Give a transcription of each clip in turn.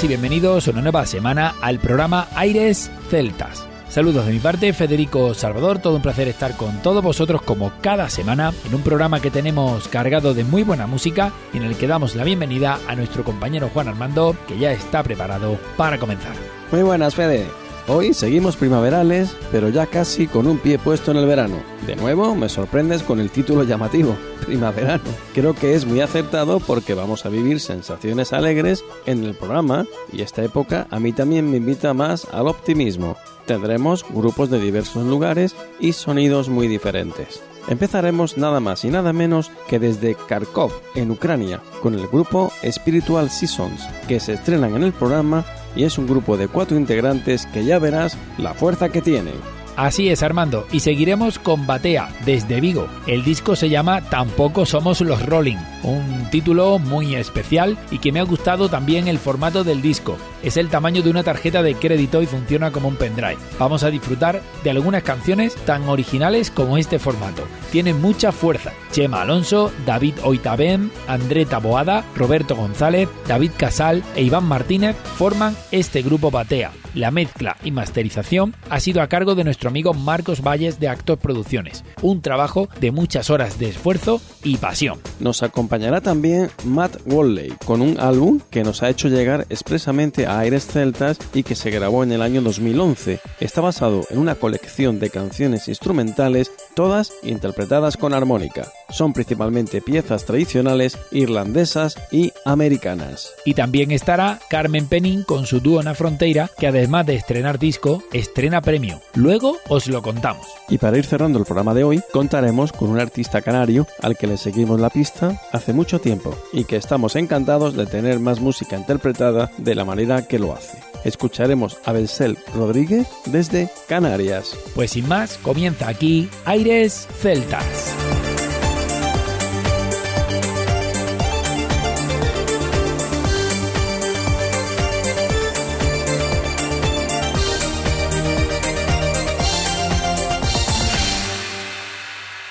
Y bienvenidos una nueva semana al programa Aires Celtas. Saludos de mi parte, Federico Salvador, todo un placer estar con todos vosotros como cada semana en un programa que tenemos cargado de muy buena música y en el que damos la bienvenida a nuestro compañero Juan Armando, que ya está preparado para comenzar. Muy buenas, Fede. Hoy seguimos primaverales, pero ya casi con un pie puesto en el verano. De nuevo, me sorprendes con el título llamativo, primaverano. Creo que es muy acertado porque vamos a vivir sensaciones alegres en el programa y esta época a mí también me invita más al optimismo. Tendremos grupos de diversos lugares y sonidos muy diferentes. Empezaremos nada más y nada menos que desde Kharkov, en Ucrania, con el grupo Spiritual Seasons, que se estrenan en el programa y es un grupo de cuatro integrantes que ya verás la fuerza que tienen. Así es, Armando, y seguiremos con Batea, desde Vigo. El disco se llama Tampoco somos los Rolling, un título muy especial y que me ha gustado también el formato del disco. Es el tamaño de una tarjeta de crédito y funciona como un pendrive. Vamos a disfrutar de algunas canciones tan originales como este formato. Tiene mucha fuerza. Chema Alonso, David Oitabem, André Taboada, Roberto González, David Casal e Iván Martínez forman este grupo Batea. La mezcla y masterización ha sido a cargo de nuestro amigo Marcos Valles de Actor Producciones, un trabajo de muchas horas de esfuerzo y pasión. Nos acompañará también Matt Walley con un álbum que nos ha hecho llegar expresamente a Aires Celtas y que se grabó en el año 2011. Está basado en una colección de canciones instrumentales, todas interpretadas con armónica. Son principalmente piezas tradicionales irlandesas y americanas. Y también estará Carmen Penin con su dúo Na Fronteira, que además de estrenar disco, estrena premio. Luego os lo contamos. Y para ir cerrando el programa de hoy, contaremos con un artista canario al que le seguimos la pista hace mucho tiempo y que estamos encantados de tener más música interpretada de la manera que lo hace. Escucharemos a Belsel Rodríguez desde Canarias. Pues sin más, comienza aquí Aires Celtas.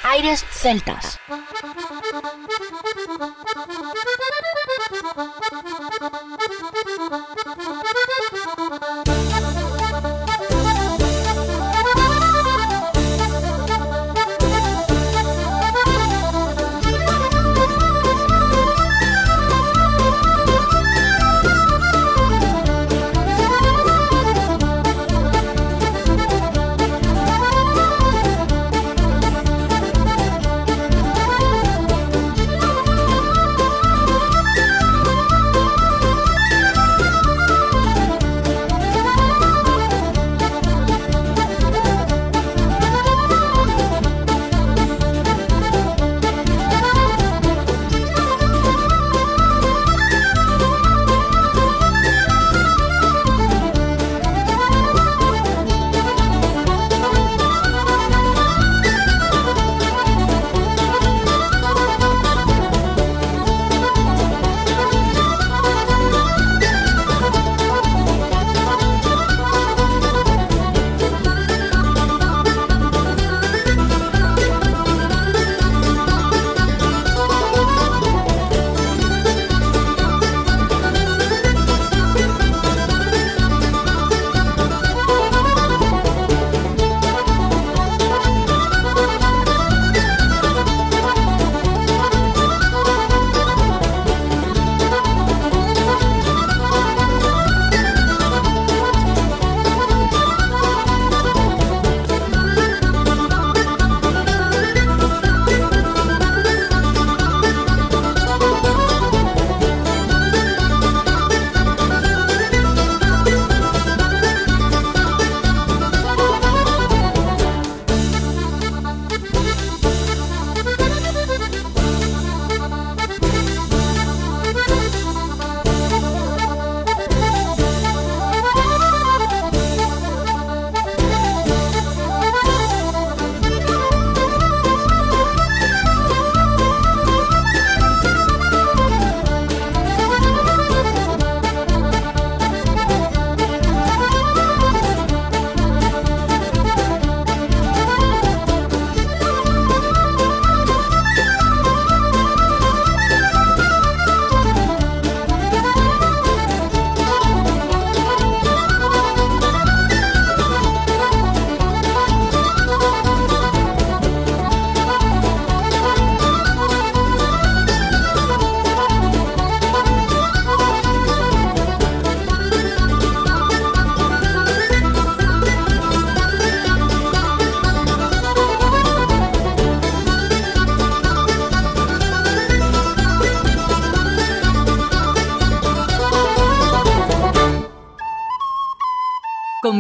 Aires Celtas. Thank you.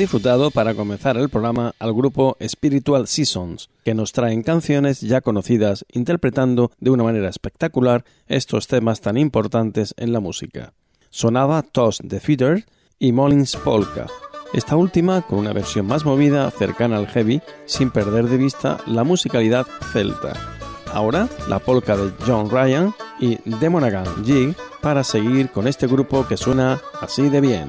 Disfrutado para comenzar el programa al grupo Spiritual Seasons, que nos traen canciones ya conocidas interpretando de una manera espectacular estos temas tan importantes en la música. Sonaba Toss the Feeder y Mullins Polka, esta última con una versión más movida, cercana al heavy, sin perder de vista la musicalidad celta. Ahora, la polka de John Ryan y Demonagan Jig para seguir con este grupo que suena así de bien.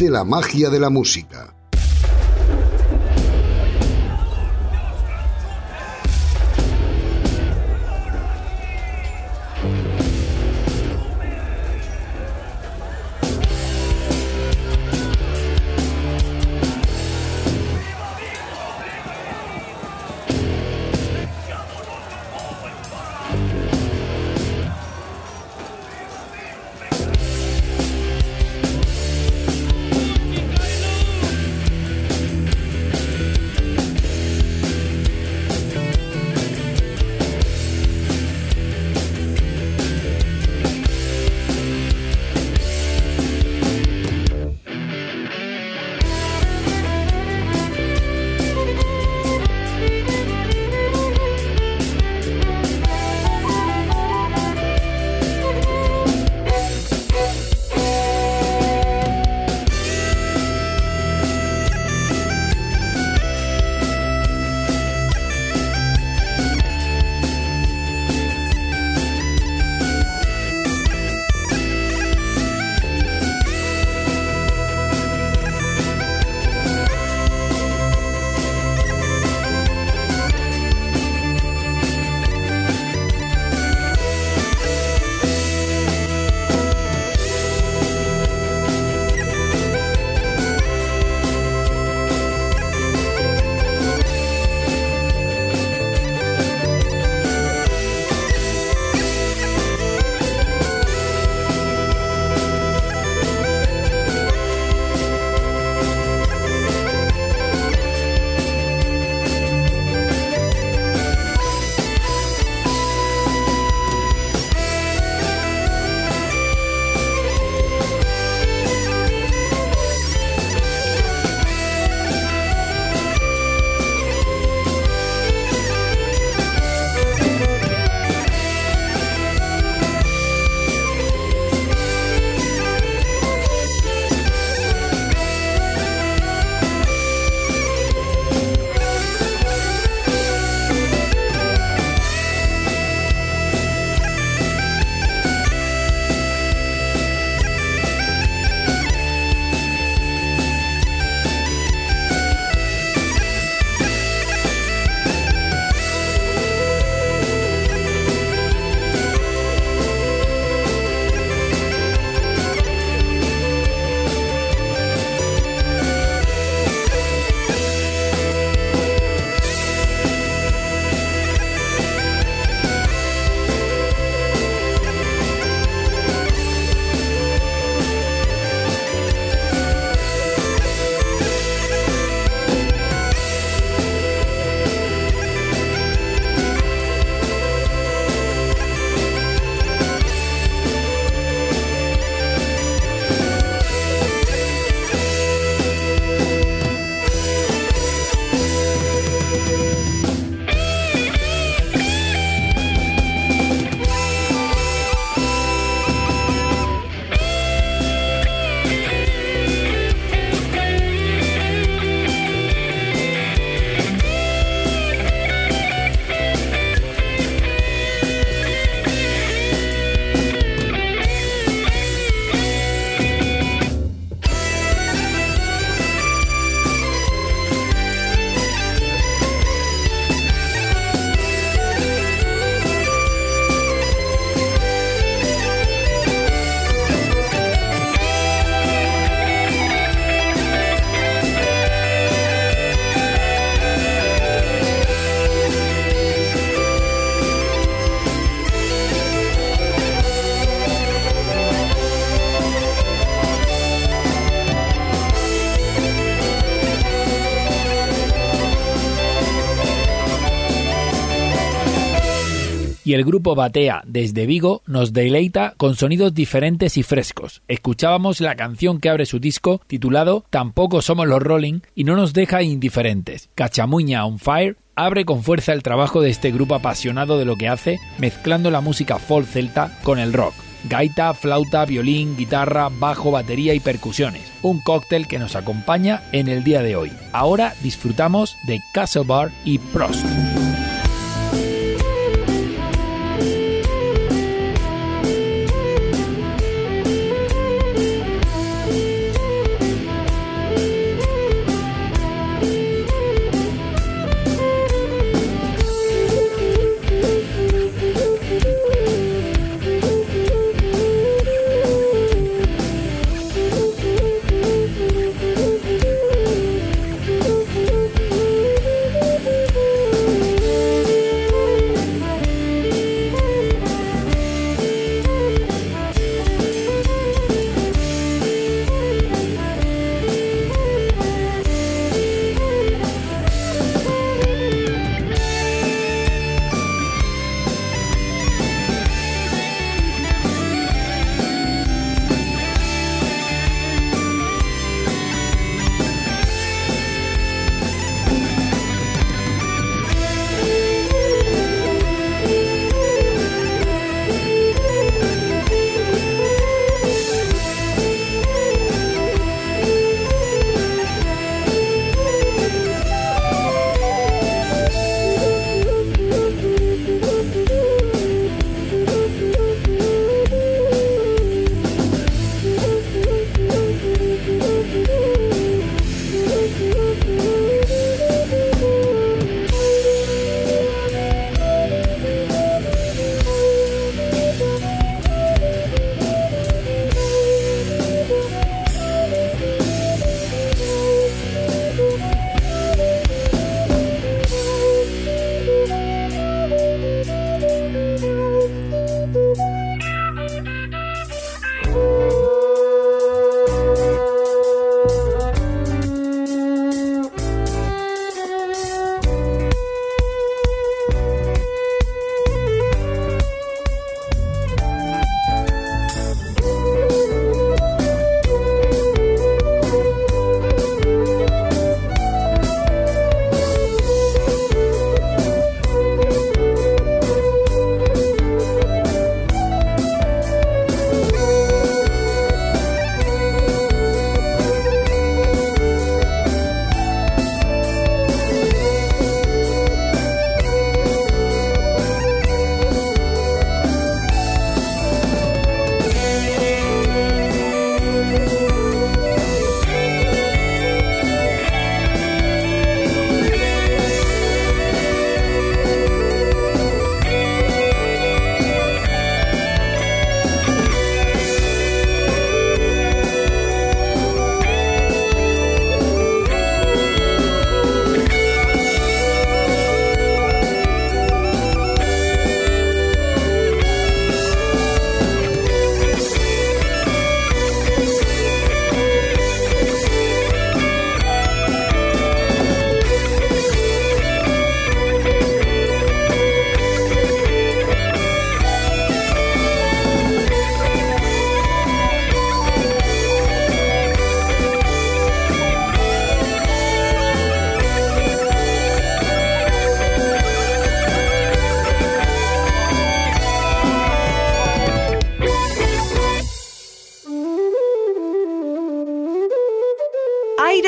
La magia de la música. Y el grupo Batea desde Vigo nos deleita con sonidos diferentes y frescos. Escuchábamos la canción que abre su disco titulado Tampoco somos los Rolling y no nos deja indiferentes. Cachamuña on Fire abre con fuerza el trabajo de este grupo apasionado de lo que hace, mezclando la música folk celta con el rock. Gaita, flauta, violín, guitarra, bajo, batería y percusiones. Un cóctel que nos acompaña en el día de hoy. Ahora disfrutamos de Castle Bar y Prost.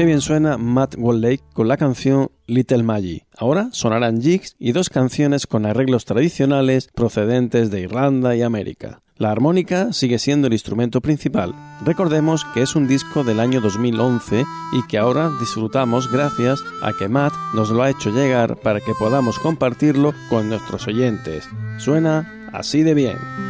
Qué bien suena Matt Wallake con la canción Little Maggie. Ahora sonarán jigs y dos canciones con arreglos tradicionales procedentes de Irlanda y América. La armónica sigue siendo el instrumento principal. Recordemos que es un disco del año 2011 y que ahora disfrutamos gracias a que Matt nos lo ha hecho llegar para que podamos compartirlo con nuestros oyentes. Suena así de bien.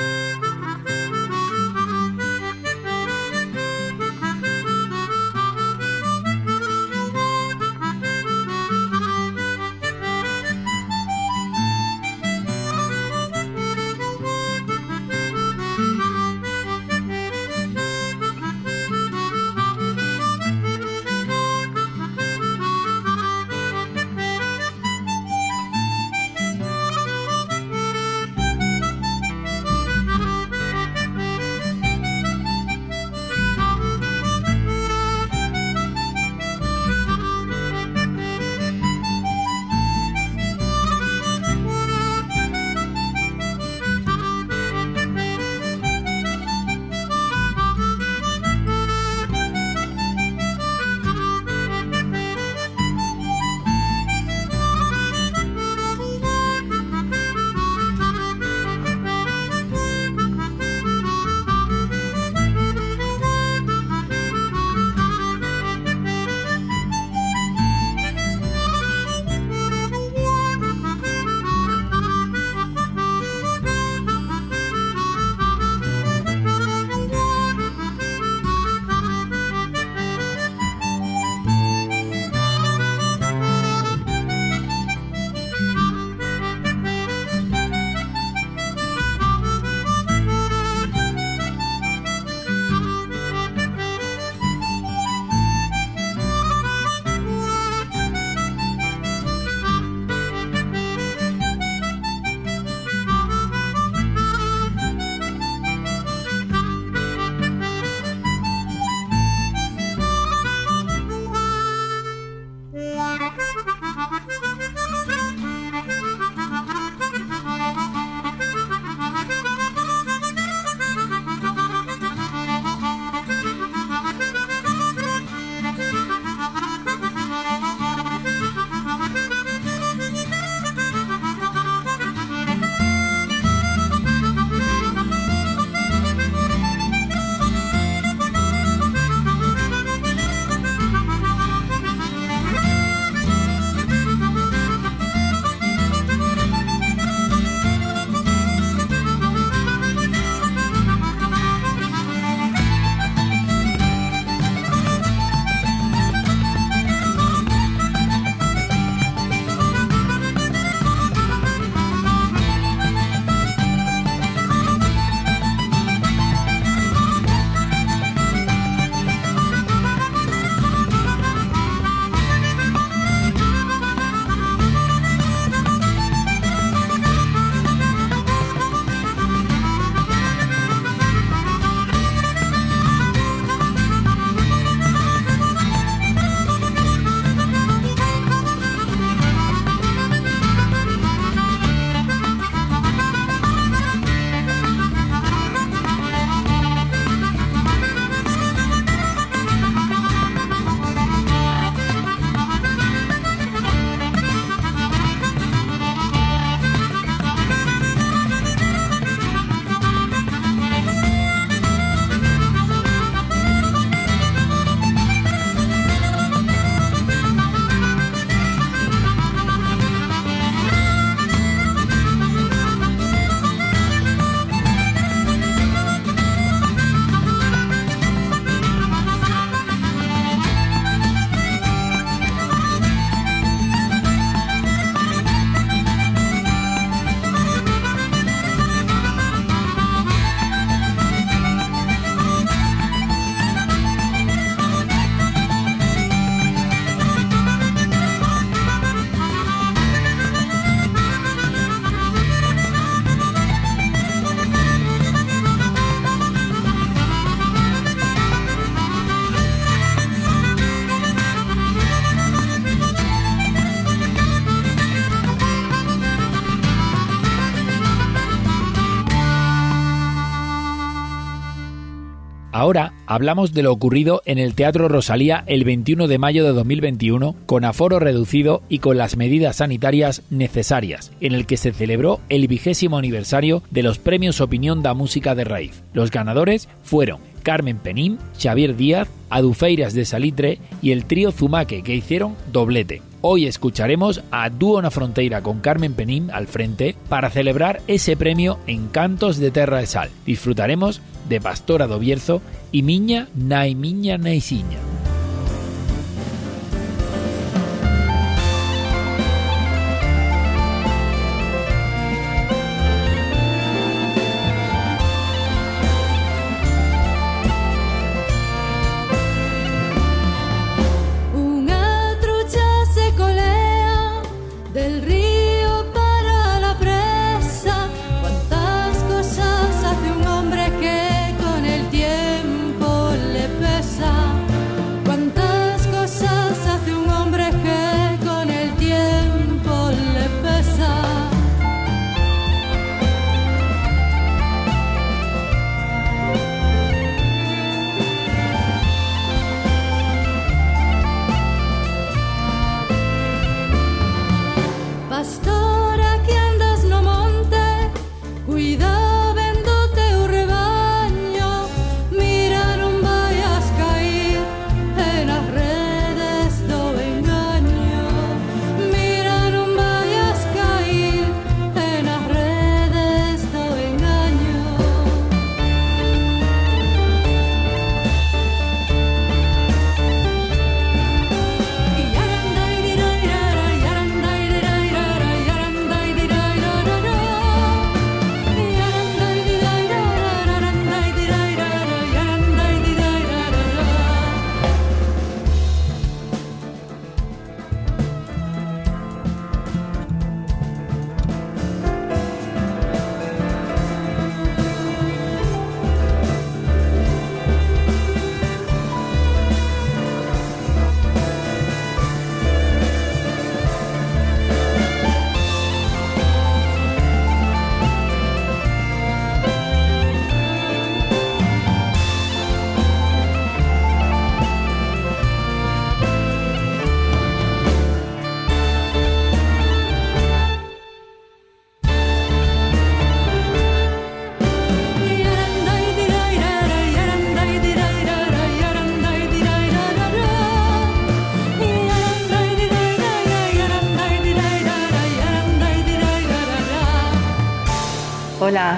Ahora hablamos de lo ocurrido en el Teatro Rosalía el 21 de mayo de 2021 con aforo reducido y con las medidas sanitarias necesarias, en el que se celebró el vigésimo aniversario de los premios Opinión da Música de Raíz. Los ganadores fueron Carmen Penín, Xavier Díaz, Adufeiras de Salitre y el trío Zumaque que hicieron doblete. Hoy escucharemos a Dúo na Fronteira con Carmen Penín al frente para celebrar ese premio en Cantos de Terra de Sal. Disfrutaremos de Pastora do Bierzo y Miña Nai Miña Naisiña.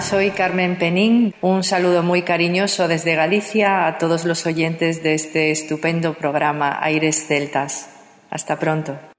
Soy Carmen Penín. Un saludo muy cariñoso desde Galicia a todos los oyentes de este estupendo programa Aires Celtas. Hasta pronto.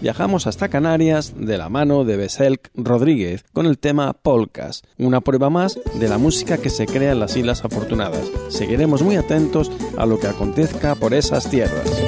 Viajamos hasta Canarias de la mano de Beselk Rodríguez con el tema Polkas, una prueba más de la música que se crea en las Islas Afortunadas. Seguiremos muy atentos a lo que acontezca por esas tierras.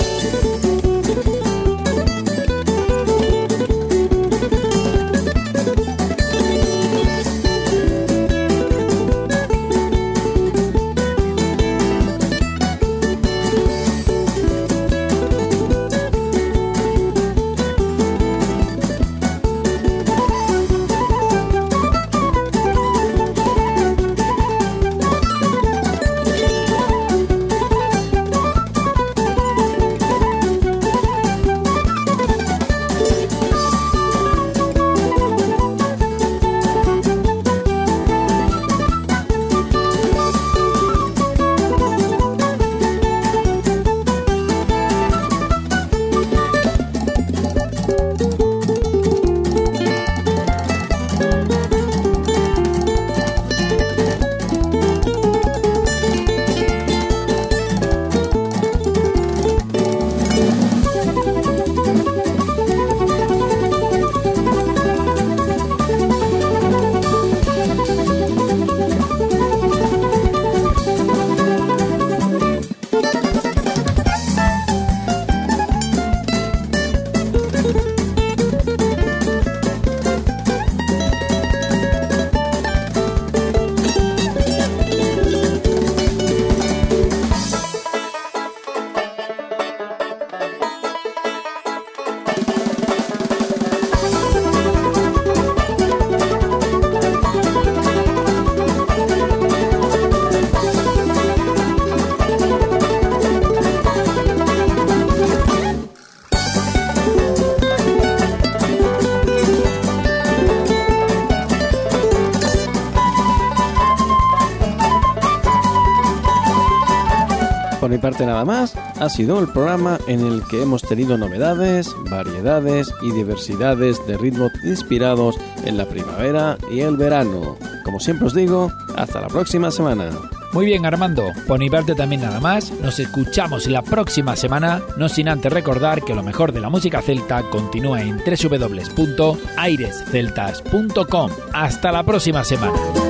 Parte nada más, ha sido el programa en el que hemos tenido novedades, variedades y diversidades de ritmos inspirados en la primavera y el verano. Como siempre os digo, hasta la próxima semana. Muy bien Armando, por mi parte también nada más, nos escuchamos la próxima semana, no sin antes recordar que lo mejor de la música celta continúa en www.airesceltas.com. Hasta la próxima semana.